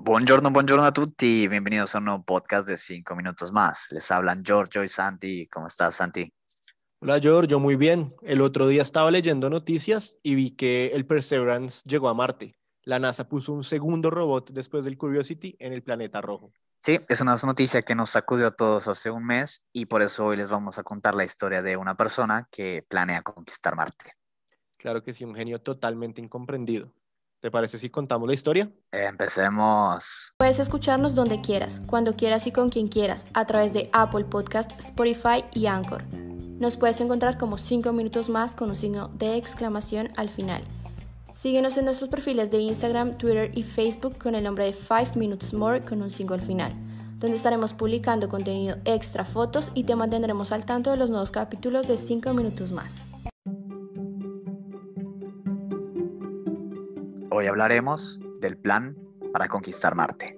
Buongiorno, buongiorno a tutti, bienvenidos a un nuevo podcast de 5 minutos más. Les hablan Giorgio y Santi. ¿Cómo estás, Santi? Hola Giorgio, muy bien. El otro día estaba leyendo noticias y vi que el Perseverance llegó a Marte. La NASA puso un segundo robot después del Curiosity en el planeta rojo. Sí, es una noticia que nos sacudió a todos hace un mes y por eso hoy les vamos a contar la historia de una persona que planea conquistar Marte. Claro que sí, un genio totalmente incomprendido. ¿Te parece si contamos la historia? Empecemos. Puedes escucharnos donde quieras, cuando quieras y con quien quieras, a través de Apple Podcast, Spotify y Anchor. Nos puedes encontrar como 5 minutos más con un signo de exclamación al final. Síguenos en nuestros perfiles de Instagram, Twitter y Facebook con el nombre de 5 Minutes More con un signo al final, donde estaremos publicando contenido extra, fotos y te mantendremos al tanto de los nuevos capítulos de 5 minutos más. Hoy hablaremos del plan para conquistar Marte.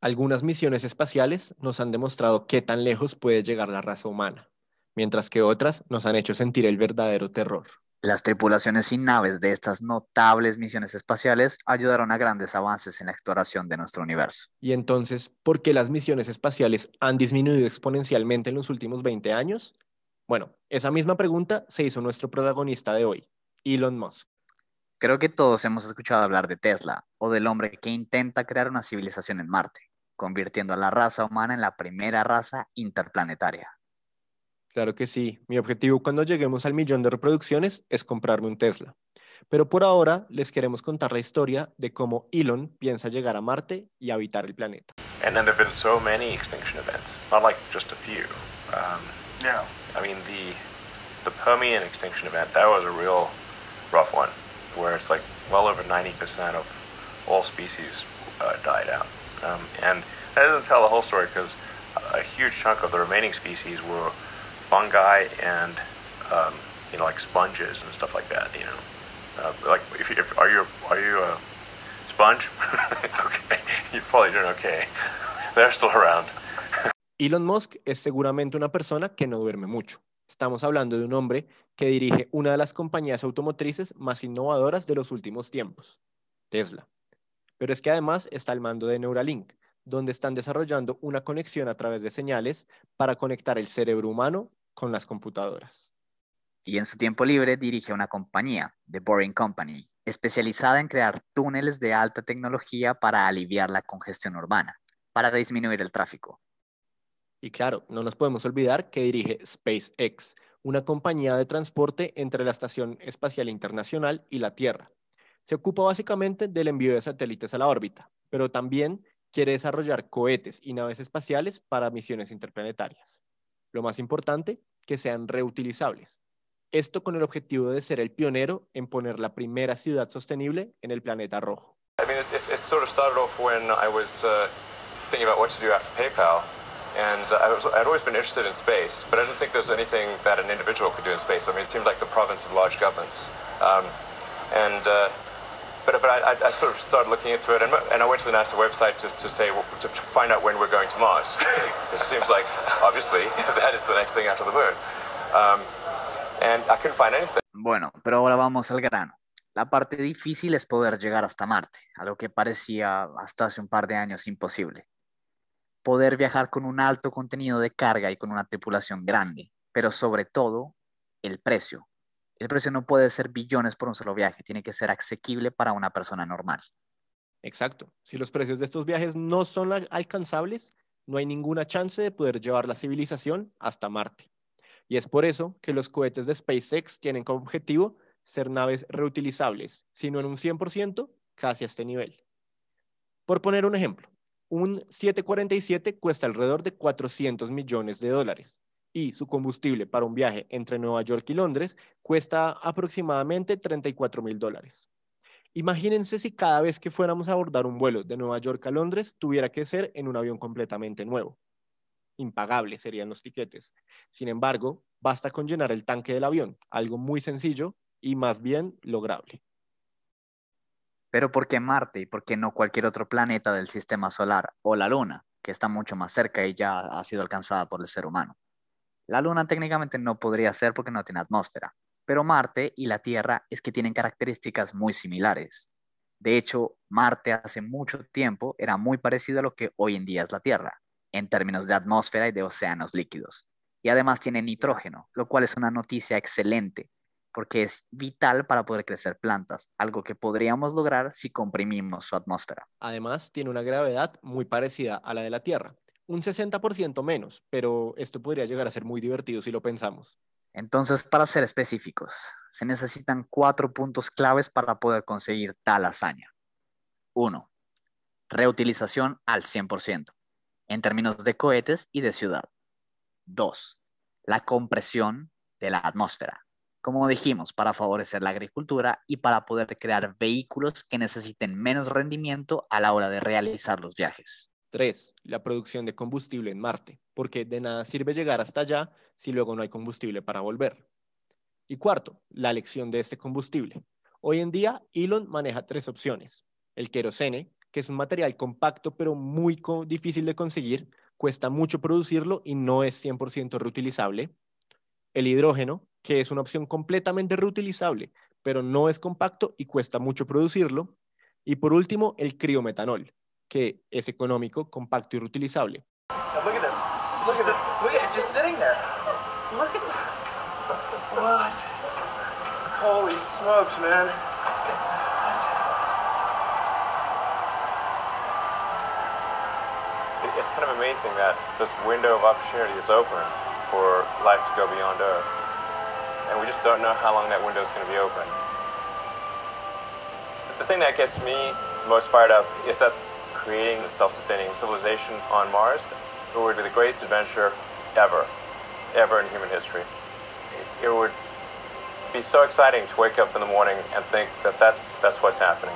Algunas misiones espaciales nos han demostrado qué tan lejos puede llegar la raza humana, mientras que otras nos han hecho sentir el verdadero terror. Las tripulaciones sin naves de estas notables misiones espaciales ayudaron a grandes avances en la exploración de nuestro universo. Y entonces, ¿por qué las misiones espaciales han disminuido exponencialmente en los últimos 20 años? Bueno, esa misma pregunta se hizo nuestro protagonista de hoy, Elon Musk. Creo que todos hemos escuchado hablar de Tesla o del hombre que intenta crear una civilización en Marte, convirtiendo a la raza humana en la primera raza interplanetaria. Claro que sí. Mi objetivo cuando lleguemos al millón de reproducciones es comprarme un Tesla. Pero por ahora les queremos contar la historia de cómo Elon piensa llegar a Marte y habitar el planeta. And then there have been so many extinction events, not like just a few. Um, Yeah. I mean, the the Permian extinction event that was a real rough one, where it's like well over ninety percent of all species uh, died out, um, and that doesn't tell the whole story because a huge chunk of the remaining species were fungi and um, you know like sponges and stuff like that. You know, uh, like if, if are you are you a sponge? okay, you're probably doing okay. They're still around. Elon Musk es seguramente una persona que no duerme mucho. Estamos hablando de un hombre que dirige una de las compañías automotrices más innovadoras de los últimos tiempos, Tesla. Pero es que además está al mando de Neuralink, donde están desarrollando una conexión a través de señales para conectar el cerebro humano con las computadoras. Y en su tiempo libre dirige una compañía, The Boring Company, especializada en crear túneles de alta tecnología para aliviar la congestión urbana, para disminuir el tráfico. Y claro, no nos podemos olvidar que dirige SpaceX, una compañía de transporte entre la Estación Espacial Internacional y la Tierra. Se ocupa básicamente del envío de satélites a la órbita, pero también quiere desarrollar cohetes y naves espaciales para misiones interplanetarias. Lo más importante, que sean reutilizables. Esto con el objetivo de ser el pionero en poner la primera ciudad sostenible en el planeta rojo. I mean, it, it, it sort of started off when I was uh, thinking about what to do after PayPal. And uh, I was, I'd always been interested in space, but I didn't think there was anything that an individual could do in space. I mean, it seemed like the province of large governments. Um, and, uh, but but I, I- sort of started looking into it, and, and I went to the NASA website to, to say, to find out when we're going to Mars. it seems like, obviously, that is the next thing after the moon. Um, and I couldn't find anything. Bueno, pero ahora vamos al grano. La parte difícil es poder llegar hasta Marte, algo que parecía hasta hace un par de años imposible. Poder viajar con un alto contenido de carga y con una tripulación grande, pero sobre todo el precio. El precio no puede ser billones por un solo viaje, tiene que ser asequible para una persona normal. Exacto. Si los precios de estos viajes no son al- alcanzables, no hay ninguna chance de poder llevar la civilización hasta Marte. Y es por eso que los cohetes de SpaceX tienen como objetivo ser naves reutilizables, sino en un 100% casi a este nivel. Por poner un ejemplo, un 747 cuesta alrededor de 400 millones de dólares y su combustible para un viaje entre Nueva York y Londres cuesta aproximadamente 34 mil dólares. Imagínense si cada vez que fuéramos a abordar un vuelo de Nueva York a Londres tuviera que ser en un avión completamente nuevo. Impagables serían los tiquetes. Sin embargo, basta con llenar el tanque del avión, algo muy sencillo y más bien lograble. Pero ¿por qué Marte y por qué no cualquier otro planeta del sistema solar o la Luna, que está mucho más cerca y ya ha sido alcanzada por el ser humano? La Luna técnicamente no podría ser porque no tiene atmósfera, pero Marte y la Tierra es que tienen características muy similares. De hecho, Marte hace mucho tiempo era muy parecido a lo que hoy en día es la Tierra, en términos de atmósfera y de océanos líquidos. Y además tiene nitrógeno, lo cual es una noticia excelente, porque es vital para poder crecer plantas, algo que podríamos lograr si comprimimos su atmósfera. Además, tiene una gravedad muy parecida a la de la Tierra, un 60% menos, pero esto podría llegar a ser muy divertido si lo pensamos. Entonces, para ser específicos, se necesitan cuatro puntos claves para poder conseguir tal hazaña. Uno, reutilización al 100%, en términos de cohetes y de ciudad. Dos, la compresión de la atmósfera, como dijimos, para favorecer la agricultura y para poder crear vehículos que necesiten menos rendimiento a la hora de realizar los viajes. Tres, la producción de combustible en Marte, porque de nada sirve llegar hasta allá si luego no hay combustible para volver. Y cuarto, la elección de este combustible. Hoy en día, Elon maneja tres opciones. El querosene, que es un material compacto pero muy difícil de conseguir, cuesta mucho producirlo y no es 100% reutilizable. El hidrógeno, que es una opción completamente reutilizable, pero no es compacto y cuesta mucho producirlo. Y por último, el criometanol, que es económico, compacto y reutilizable. look at this. Look at it. Look at it. It's just sitting there. Look at that. What? Holy smokes, man. It's kind of amazing that this window of opportunity is open for life to go beyond Earth. And we just don't know how long that window is going to be open. But the thing that gets me most fired up is that creating a self-sustaining civilization on Mars it would be the greatest adventure ever, ever in human history. It, would be so exciting to wake up in the morning and think that that's, that's what's happening.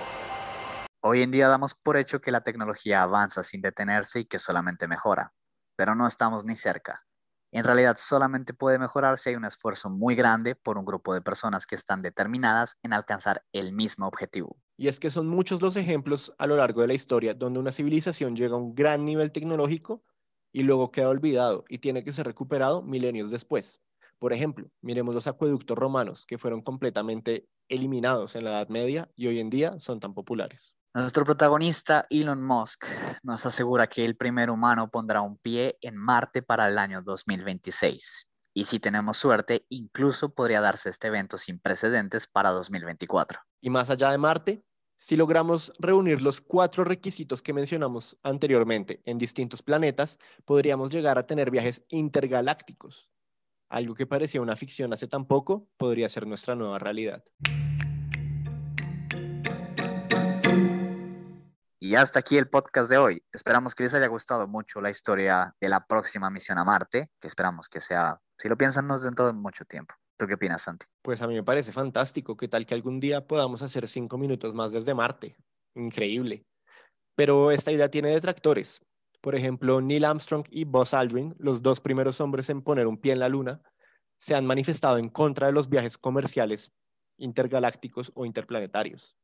Hoy en día damos por hecho que la tecnología avanza sin detenerse y que solamente mejora, pero no estamos ni cerca. En realidad solamente puede mejorar si hay un esfuerzo muy grande por un grupo de personas que están determinadas en alcanzar el mismo objetivo. Y es que son muchos los ejemplos a lo largo de la historia donde una civilización llega a un gran nivel tecnológico y luego queda olvidado y tiene que ser recuperado milenios después. Por ejemplo, miremos los acueductos romanos que fueron completamente eliminados en la Edad Media y hoy en día son tan populares. Nuestro protagonista, Elon Musk, nos asegura que el primer humano pondrá un pie en Marte para el año 2026. Y si tenemos suerte, incluso podría darse este evento sin precedentes para 2024. Y más allá de Marte, si logramos reunir los cuatro requisitos que mencionamos anteriormente en distintos planetas, podríamos llegar a tener viajes intergalácticos. Algo que parecía una ficción hace tan poco podría ser nuestra nueva realidad. Y hasta aquí el podcast de hoy. Esperamos que les haya gustado mucho la historia de la próxima misión a Marte, que esperamos que sea, si lo piensan, no es dentro de mucho tiempo. ¿Tú qué opinas, Santi? Pues a mí me parece fantástico. ¿Qué tal que algún día podamos hacer cinco minutos más desde Marte? Increíble. Pero esta idea tiene detractores. Por ejemplo, Neil Armstrong y Buzz Aldrin, los dos primeros hombres en poner un pie en la Luna, se han manifestado en contra de los viajes comerciales intergalácticos o interplanetarios.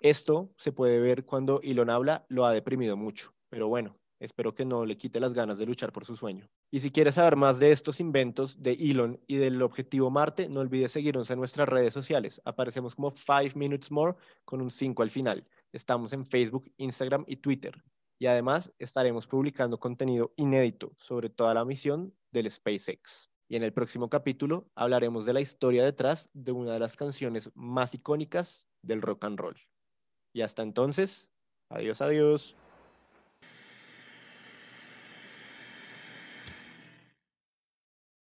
Esto se puede ver cuando Elon habla, lo ha deprimido mucho. Pero bueno, Espero que no le quite las ganas de luchar por su sueño. Y si quieres saber más de estos inventos de Elon y del objetivo Marte, no olvides seguirnos en nuestras redes sociales. Aparecemos como 5 Minutes More con un 5 al final. Estamos en Facebook, Instagram y Twitter. Y además estaremos publicando contenido inédito sobre toda la misión del SpaceX. Y en el próximo capítulo hablaremos de la historia detrás de una de las canciones más icónicas del rock and roll. Y hasta entonces, adiós, adiós.